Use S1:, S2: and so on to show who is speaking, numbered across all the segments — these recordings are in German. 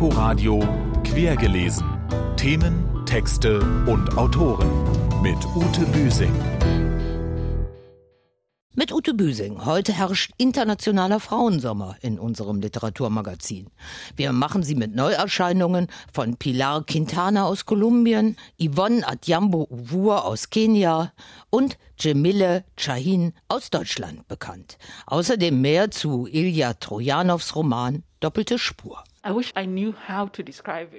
S1: Inforadio Quergelesen. Themen, Texte und Autoren mit Ute Büsing.
S2: Mit Ute Büsing. Heute herrscht internationaler Frauensommer in unserem Literaturmagazin. Wir machen sie mit Neuerscheinungen von Pilar Quintana aus Kolumbien, Yvonne Adjambo Uwur aus Kenia und Cemile Chahin aus Deutschland bekannt. Außerdem mehr zu Ilja Trojanows Roman Doppelte Spur.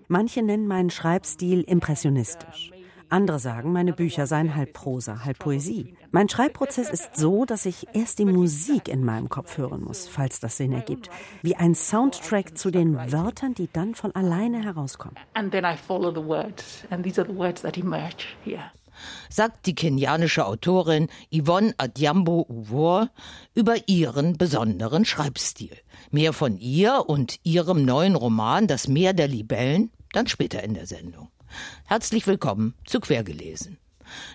S3: Manche nennen meinen Schreibstil impressionistisch. Andere sagen, meine Bücher seien halb Prosa, halb Poesie. Mein Schreibprozess ist so, dass ich erst die Musik in meinem Kopf hören muss, falls das Sinn ergibt. Wie ein Soundtrack zu den Wörtern, die dann von alleine herauskommen.
S2: Sagt die kenianische Autorin Yvonne Adjambo Uwor über ihren besonderen Schreibstil. Mehr von ihr und ihrem neuen Roman Das Meer der Libellen dann später in der Sendung. Herzlich willkommen zu Quergelesen.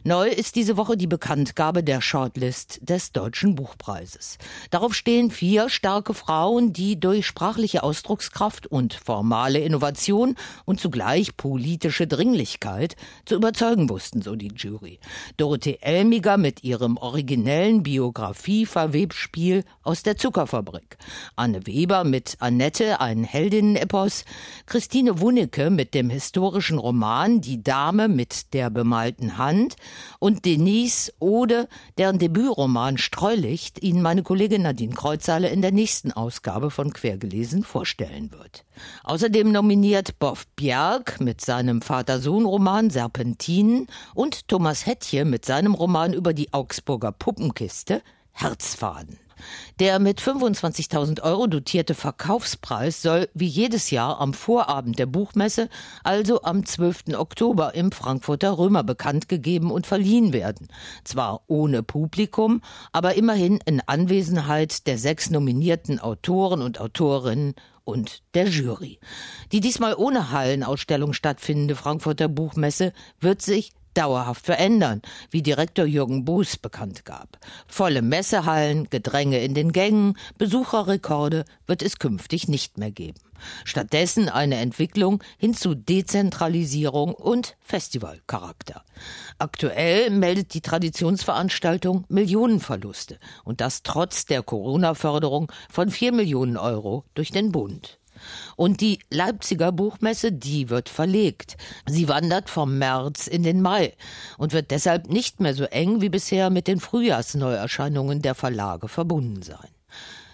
S2: Neu ist diese Woche die Bekanntgabe der Shortlist des Deutschen Buchpreises. Darauf stehen vier starke Frauen, die durch sprachliche Ausdruckskraft und formale Innovation und zugleich politische Dringlichkeit zu überzeugen wussten, so die Jury. Dorothee Elmiger mit ihrem originellen Biografie-Verwebspiel aus der Zuckerfabrik. Anne Weber mit Annette, ein Heldinnen-Epos. Christine Wunnecke mit dem historischen Roman Die Dame mit der bemalten Hand Kind und Denise Ode, deren Debütroman Streulicht Ihnen meine Kollegin Nadine Kreuzhalle in der nächsten Ausgabe von Quergelesen vorstellen wird. Außerdem nominiert Boff Bjerg mit seinem Vater-Sohn-Roman Serpentinen und Thomas Hettje mit seinem Roman über die Augsburger Puppenkiste Herzfaden. Der mit 25.000 Euro dotierte Verkaufspreis soll wie jedes Jahr am Vorabend der Buchmesse, also am 12. Oktober im Frankfurter Römer bekannt gegeben und verliehen werden. Zwar ohne Publikum, aber immerhin in Anwesenheit der sechs nominierten Autoren und Autorinnen und der Jury. Die diesmal ohne Hallenausstellung stattfindende Frankfurter Buchmesse wird sich dauerhaft verändern, wie Direktor Jürgen Buß bekannt gab. Volle Messehallen, Gedränge in den Gängen, Besucherrekorde wird es künftig nicht mehr geben. Stattdessen eine Entwicklung hin zu Dezentralisierung und Festivalcharakter. Aktuell meldet die Traditionsveranstaltung Millionenverluste und das trotz der Corona-Förderung von vier Millionen Euro durch den Bund. Und die Leipziger Buchmesse, die wird verlegt. Sie wandert vom März in den Mai und wird deshalb nicht mehr so eng wie bisher mit den Frühjahrsneuerscheinungen der Verlage verbunden sein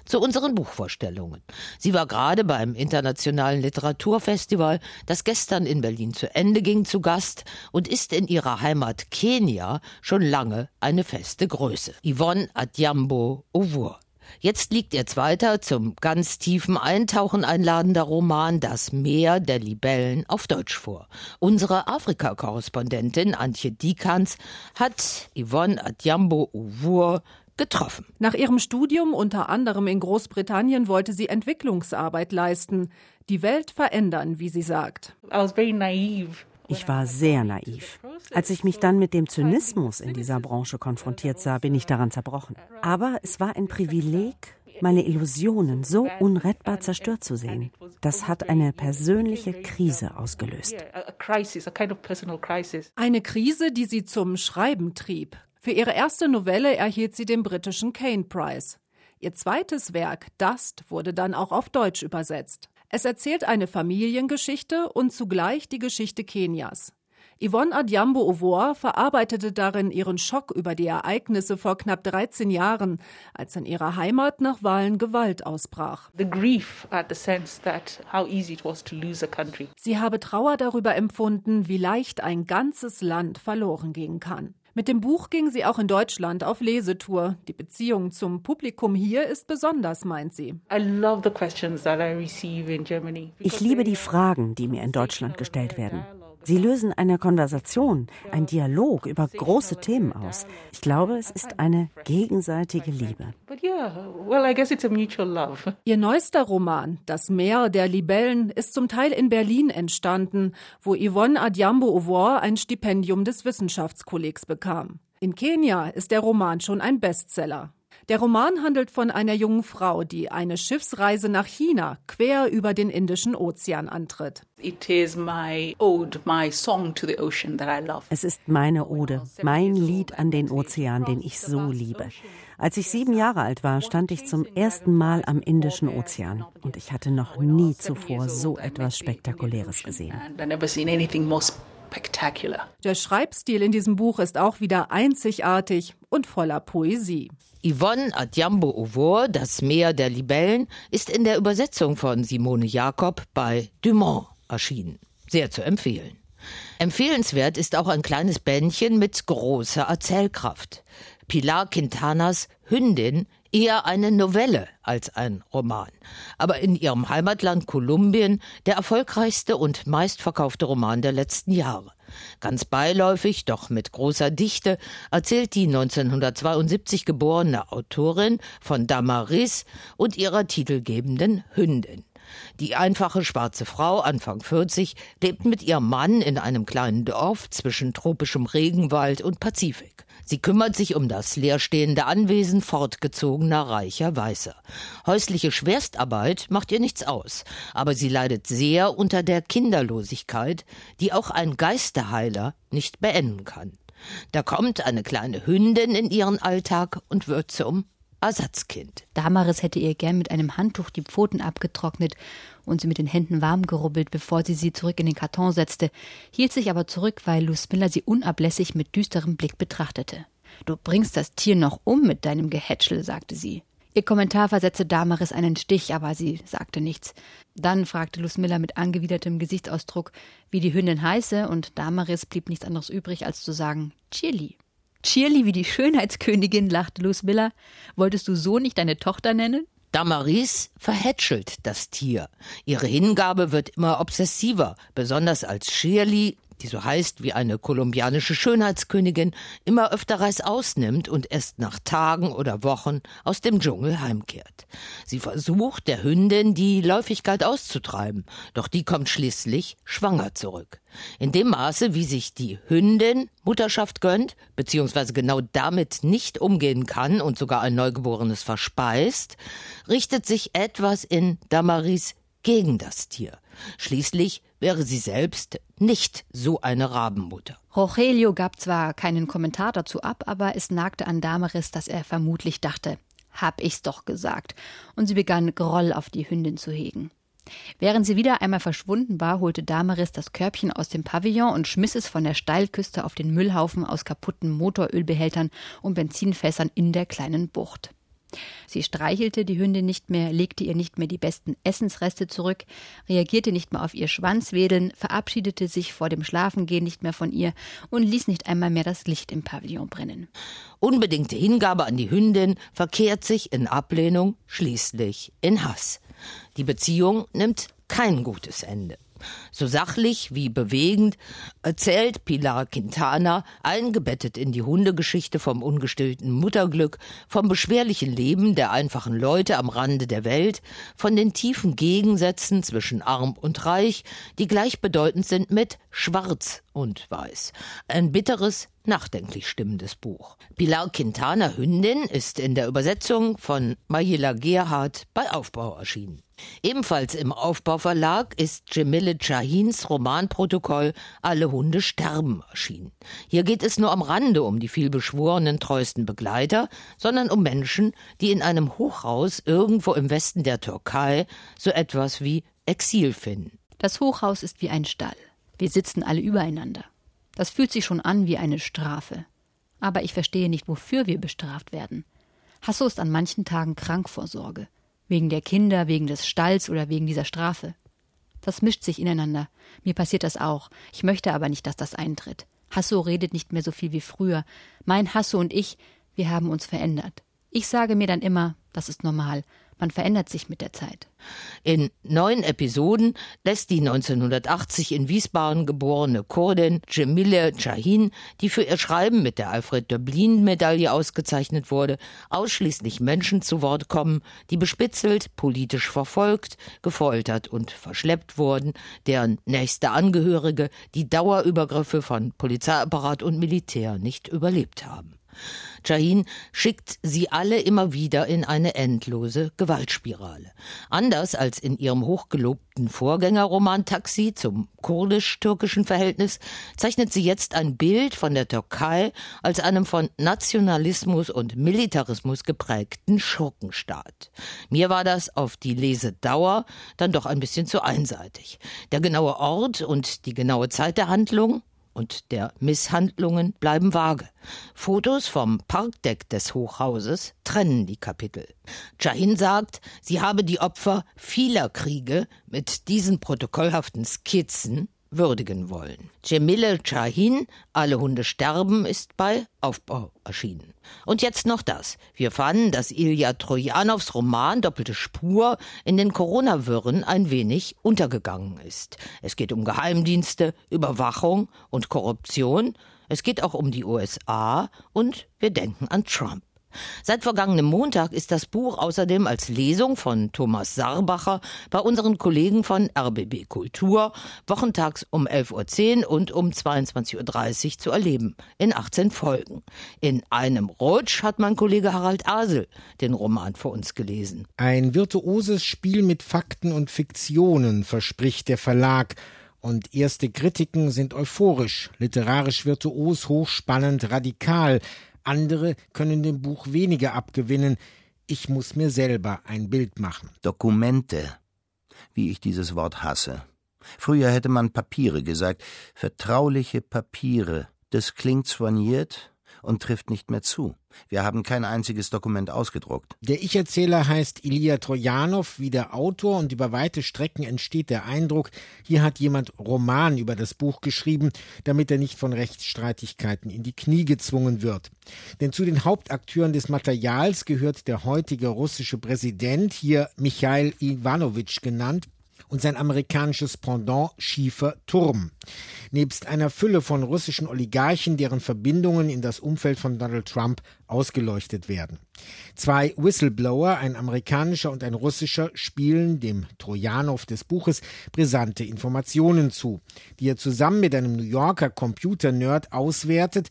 S2: zu unseren Buchvorstellungen. Sie war gerade beim Internationalen Literaturfestival, das gestern in Berlin zu Ende ging, zu Gast und ist in ihrer Heimat Kenia schon lange eine feste Größe. Yvonne Adjambo Ovur. Jetzt liegt ihr zweiter, zum ganz tiefen Eintauchen einladender Roman Das Meer der Libellen auf Deutsch vor. Unsere Afrika-Korrespondentin Antje Diekans hat Yvonne Adjambo Uwur getroffen.
S4: Nach ihrem Studium unter anderem in Großbritannien wollte sie Entwicklungsarbeit leisten, die Welt verändern, wie sie sagt. I was very
S3: naive ich war sehr naiv. Als ich mich dann mit dem Zynismus in dieser Branche konfrontiert sah, bin ich daran zerbrochen. Aber es war ein Privileg, meine Illusionen so unrettbar zerstört zu sehen. Das hat eine persönliche Krise ausgelöst.
S4: Eine Krise, die sie zum Schreiben trieb. Für ihre erste Novelle erhielt sie den britischen Kane Prize. Ihr zweites Werk, Dust, wurde dann auch auf Deutsch übersetzt. Es erzählt eine Familiengeschichte und zugleich die Geschichte Kenias. Yvonne Adjambo Ovor verarbeitete darin ihren Schock über die Ereignisse vor knapp 13 Jahren, als in ihrer Heimat nach Wahlen Gewalt ausbrach. Sie habe Trauer darüber empfunden, wie leicht ein ganzes Land verloren gehen kann. Mit dem Buch ging sie auch in Deutschland auf Lesetour. Die Beziehung zum Publikum hier ist besonders, meint sie.
S3: Ich liebe die Fragen, die mir in Deutschland gestellt werden. Sie lösen eine Konversation, ein Dialog über große Themen aus. Ich glaube, es ist eine gegenseitige Liebe.
S4: Ihr neuester Roman, Das Meer der Libellen, ist zum Teil in Berlin entstanden, wo Yvonne Adjambo Ovor ein Stipendium des Wissenschaftskollegs bekam. In Kenia ist der Roman schon ein Bestseller. Der Roman handelt von einer jungen Frau, die eine Schiffsreise nach China quer über den Indischen Ozean antritt.
S3: Es ist meine Ode, mein Lied an den Ozean, den ich so liebe. Als ich sieben Jahre alt war, stand ich zum ersten Mal am Indischen Ozean und ich hatte noch nie zuvor so etwas Spektakuläres gesehen.
S4: Der Schreibstil in diesem Buch ist auch wieder einzigartig und voller Poesie.
S2: Yvonne Adjambo Ovor, Das Meer der Libellen, ist in der Übersetzung von Simone Jakob bei Dumont erschienen. Sehr zu empfehlen. Empfehlenswert ist auch ein kleines Bändchen mit großer Erzählkraft. Pilar Quintanas Hündin eher eine Novelle als ein Roman. Aber in ihrem Heimatland Kolumbien der erfolgreichste und meistverkaufte Roman der letzten Jahre. Ganz beiläufig, doch mit großer Dichte, erzählt die 1972 geborene Autorin von Damaris und ihrer titelgebenden Hündin. Die einfache schwarze Frau, Anfang 40, lebt mit ihrem Mann in einem kleinen Dorf zwischen tropischem Regenwald und Pazifik. Sie kümmert sich um das leerstehende Anwesen fortgezogener reicher Weißer. Häusliche Schwerstarbeit macht ihr nichts aus, aber sie leidet sehr unter der Kinderlosigkeit, die auch ein Geisterheiler nicht beenden kann. Da kommt eine kleine Hündin in ihren Alltag und wird zum Ersatzkind.
S5: Damaris hätte ihr gern mit einem Handtuch die Pfoten abgetrocknet und sie mit den Händen warm gerubbelt, bevor sie sie zurück in den Karton setzte, hielt sich aber zurück, weil Luce sie unablässig mit düsterem Blick betrachtete. Du bringst das Tier noch um mit deinem Gehätschel, sagte sie. Ihr Kommentar versetzte Damaris einen Stich, aber sie sagte nichts. Dann fragte Luce mit angewidertem Gesichtsausdruck, wie die Hündin heiße, und Damaris blieb nichts anderes übrig, als zu sagen Chili. Cheerly wie die Schönheitskönigin, lachte Luz Miller. Wolltest du so nicht deine Tochter nennen?
S2: Damaris verhätschelt das Tier. Ihre Hingabe wird immer obsessiver, besonders als Shirley die so heißt wie eine kolumbianische Schönheitskönigin, immer öfter Reißaus nimmt und erst nach Tagen oder Wochen aus dem Dschungel heimkehrt. Sie versucht, der Hündin die Läufigkeit auszutreiben, doch die kommt schließlich schwanger zurück. In dem Maße, wie sich die Hündin Mutterschaft gönnt, beziehungsweise genau damit nicht umgehen kann und sogar ein Neugeborenes verspeist, richtet sich etwas in Damaris gegen das Tier. Schließlich wäre sie selbst nicht so eine Rabenmutter.
S5: Rogelio gab zwar keinen Kommentar dazu ab, aber es nagte an Damaris, dass er vermutlich dachte, hab ich's doch gesagt, und sie begann Groll auf die Hündin zu hegen. Während sie wieder einmal verschwunden war, holte Damaris das Körbchen aus dem Pavillon und schmiss es von der Steilküste auf den Müllhaufen aus kaputten Motorölbehältern und Benzinfässern in der kleinen Bucht. Sie streichelte die Hündin nicht mehr, legte ihr nicht mehr die besten Essensreste zurück, reagierte nicht mehr auf ihr Schwanzwedeln, verabschiedete sich vor dem Schlafengehen nicht mehr von ihr und ließ nicht einmal mehr das Licht im Pavillon brennen.
S2: Unbedingte Hingabe an die Hündin verkehrt sich in Ablehnung schließlich in Hass. Die Beziehung nimmt kein gutes Ende. So sachlich wie bewegend erzählt Pilar Quintana, eingebettet in die Hundegeschichte vom ungestillten Mutterglück, vom beschwerlichen Leben der einfachen Leute am Rande der Welt, von den tiefen Gegensätzen zwischen arm und reich, die gleichbedeutend sind mit schwarz und weiß. Ein bitteres, nachdenklich stimmendes Buch. Pilar Quintana Hündin ist in der Übersetzung von Mayela Gerhardt bei Aufbau erschienen. Ebenfalls im Aufbauverlag ist Jemile Chahins Romanprotokoll Alle Hunde sterben erschienen. Hier geht es nur am Rande um die vielbeschworenen treuesten Begleiter, sondern um Menschen, die in einem Hochhaus irgendwo im Westen der Türkei so etwas wie Exil finden.
S5: Das Hochhaus ist wie ein Stall. Wir sitzen alle übereinander. Das fühlt sich schon an wie eine Strafe. Aber ich verstehe nicht, wofür wir bestraft werden. Hasso ist an manchen Tagen krank vor Sorge. Wegen der Kinder, wegen des Stalls oder wegen dieser Strafe. Das mischt sich ineinander. Mir passiert das auch. Ich möchte aber nicht, dass das eintritt. Hasso redet nicht mehr so viel wie früher. Mein Hasso und ich, wir haben uns verändert. Ich sage mir dann immer, das ist normal. Man verändert sich mit der Zeit.
S2: In neun Episoden lässt die 1980 in Wiesbaden geborene Kurdin Cemile Chahin, die für ihr Schreiben mit der Alfred Döblin Medaille ausgezeichnet wurde, ausschließlich Menschen zu Wort kommen, die bespitzelt, politisch verfolgt, gefoltert und verschleppt wurden, deren nächste Angehörige die Dauerübergriffe von Polizeiapparat und Militär nicht überlebt haben. Jahin schickt sie alle immer wieder in eine endlose Gewaltspirale. Anders als in ihrem hochgelobten Vorgängerroman Taxi zum kurdisch-türkischen Verhältnis zeichnet sie jetzt ein Bild von der Türkei als einem von Nationalismus und Militarismus geprägten Schurkenstaat. Mir war das auf die Lesedauer dann doch ein bisschen zu einseitig. Der genaue Ort und die genaue Zeit der Handlung und der Misshandlungen bleiben vage. Fotos vom Parkdeck des Hochhauses trennen die Kapitel. Jahin sagt, sie habe die Opfer vieler Kriege mit diesen protokollhaften Skizzen würdigen wollen. Cemile Chahin, Alle Hunde sterben, ist bei Aufbau erschienen. Und jetzt noch das. Wir fanden, dass Ilja Trojanows Roman Doppelte Spur in den Corona-Wirren ein wenig untergegangen ist. Es geht um Geheimdienste, Überwachung und Korruption. Es geht auch um die USA und wir denken an Trump. Seit vergangenem Montag ist das Buch außerdem als Lesung von Thomas Sarbacher bei unseren Kollegen von RBB Kultur wochentags um 11.10 Uhr und um 22.30 Uhr zu erleben, in 18 Folgen. In einem Rutsch hat mein Kollege Harald Asel den Roman vor uns gelesen.
S6: Ein virtuoses Spiel mit Fakten und Fiktionen verspricht der Verlag. Und erste Kritiken sind euphorisch, literarisch virtuos, hochspannend, radikal. Andere können dem Buch weniger abgewinnen. Ich muss mir selber ein Bild machen.
S7: Dokumente. Wie ich dieses Wort hasse. Früher hätte man Papiere gesagt. Vertrauliche Papiere. Das klingt soigniert, und trifft nicht mehr zu. Wir haben kein einziges Dokument ausgedruckt.
S6: Der Ich-Erzähler heißt Ilya Trojanow wie der Autor und über weite Strecken entsteht der Eindruck, hier hat jemand Roman über das Buch geschrieben, damit er nicht von Rechtsstreitigkeiten in die Knie gezwungen wird. Denn zu den Hauptakteuren des Materials gehört der heutige russische Präsident, hier Michail Ivanovich genannt, und sein amerikanisches Pendant Schiefer Turm. Nebst einer Fülle von russischen Oligarchen, deren Verbindungen in das Umfeld von Donald Trump ausgeleuchtet werden. Zwei Whistleblower, ein amerikanischer und ein russischer, spielen dem Trojanow des Buches brisante Informationen zu, die er zusammen mit einem New Yorker Computer-Nerd auswertet,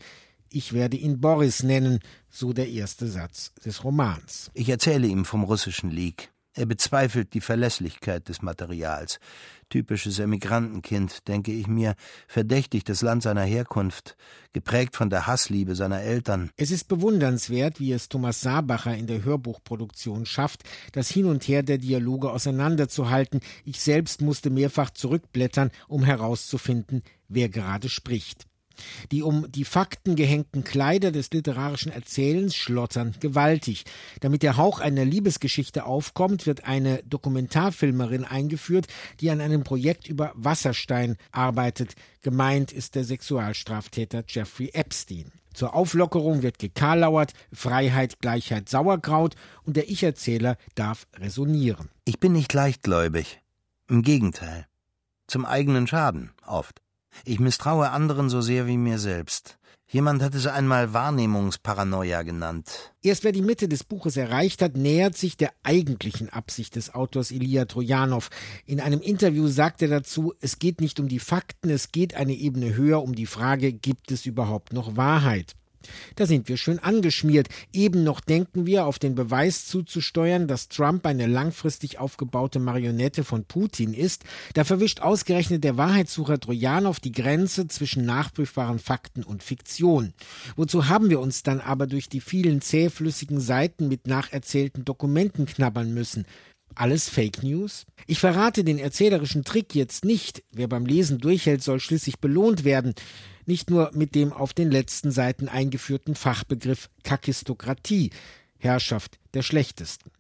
S6: ich werde ihn Boris nennen, so der erste Satz des Romans.
S7: Ich erzähle ihm vom russischen League. Er bezweifelt die Verlässlichkeit des Materials. Typisches Emigrantenkind, denke ich mir, verdächtigt das Land seiner Herkunft, geprägt von der Hassliebe seiner Eltern.
S6: Es ist bewundernswert, wie es Thomas Sabacher in der Hörbuchproduktion schafft, das Hin und Her der Dialoge auseinanderzuhalten. Ich selbst musste mehrfach zurückblättern, um herauszufinden, wer gerade spricht. Die um die Fakten gehängten Kleider des literarischen Erzählens schlottern gewaltig. Damit der Hauch einer Liebesgeschichte aufkommt, wird eine Dokumentarfilmerin eingeführt, die an einem Projekt über Wasserstein arbeitet. Gemeint ist der Sexualstraftäter Jeffrey Epstein. Zur Auflockerung wird gekarlauert, Freiheit, Gleichheit, Sauerkraut und der Ich-Erzähler darf resonieren.
S7: Ich bin nicht leichtgläubig. Im Gegenteil. Zum eigenen Schaden, oft. Ich misstraue anderen so sehr wie mir selbst. Jemand hat es einmal Wahrnehmungsparanoia genannt.
S6: Erst wer die Mitte des Buches erreicht hat, nähert sich der eigentlichen Absicht des Autors Ilya Trojanow. In einem Interview sagt er dazu, es geht nicht um die Fakten, es geht eine Ebene höher um die Frage, gibt es überhaupt noch Wahrheit? Da sind wir schön angeschmiert. Eben noch denken wir, auf den Beweis zuzusteuern, dass Trump eine langfristig aufgebaute Marionette von Putin ist. Da verwischt ausgerechnet der Wahrheitssucher Trojanow die Grenze zwischen nachprüfbaren Fakten und Fiktion. Wozu haben wir uns dann aber durch die vielen zähflüssigen Seiten mit nacherzählten Dokumenten knabbern müssen? Alles Fake News? Ich verrate den erzählerischen Trick jetzt nicht. Wer beim Lesen durchhält, soll schließlich belohnt werden nicht nur mit dem auf den letzten Seiten eingeführten Fachbegriff Kakistokratie, Herrschaft der Schlechtesten.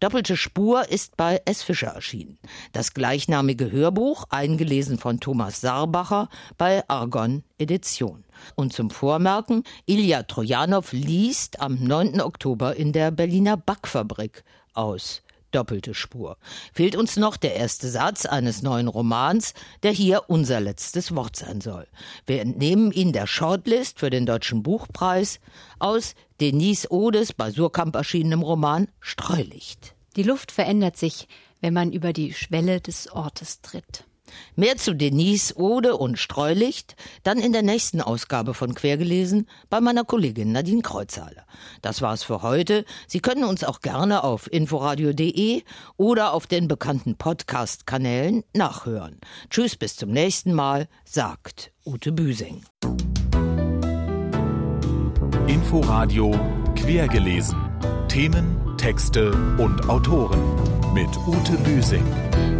S2: Doppelte Spur ist bei S. Fischer erschienen. Das gleichnamige Hörbuch, eingelesen von Thomas Sarbacher, bei Argon Edition. Und zum Vormerken, Ilja Trojanow liest am 9. Oktober in der Berliner Backfabrik aus doppelte Spur. Fehlt uns noch der erste Satz eines neuen Romans, der hier unser letztes Wort sein soll. Wir entnehmen ihn der Shortlist für den Deutschen Buchpreis aus Denise Odes bei Surkamp erschienenem Roman Streulicht.
S5: Die Luft verändert sich, wenn man über die Schwelle des Ortes tritt.
S2: Mehr zu Denise, Ode und Streulicht dann in der nächsten Ausgabe von Quergelesen bei meiner Kollegin Nadine Kreuzhaler. Das war's für heute. Sie können uns auch gerne auf inforadio.de oder auf den bekannten Podcast-Kanälen nachhören. Tschüss, bis zum nächsten Mal, sagt Ute Büsing.
S1: Inforadio Quergelesen. Themen, Texte und Autoren mit Ute Büsing.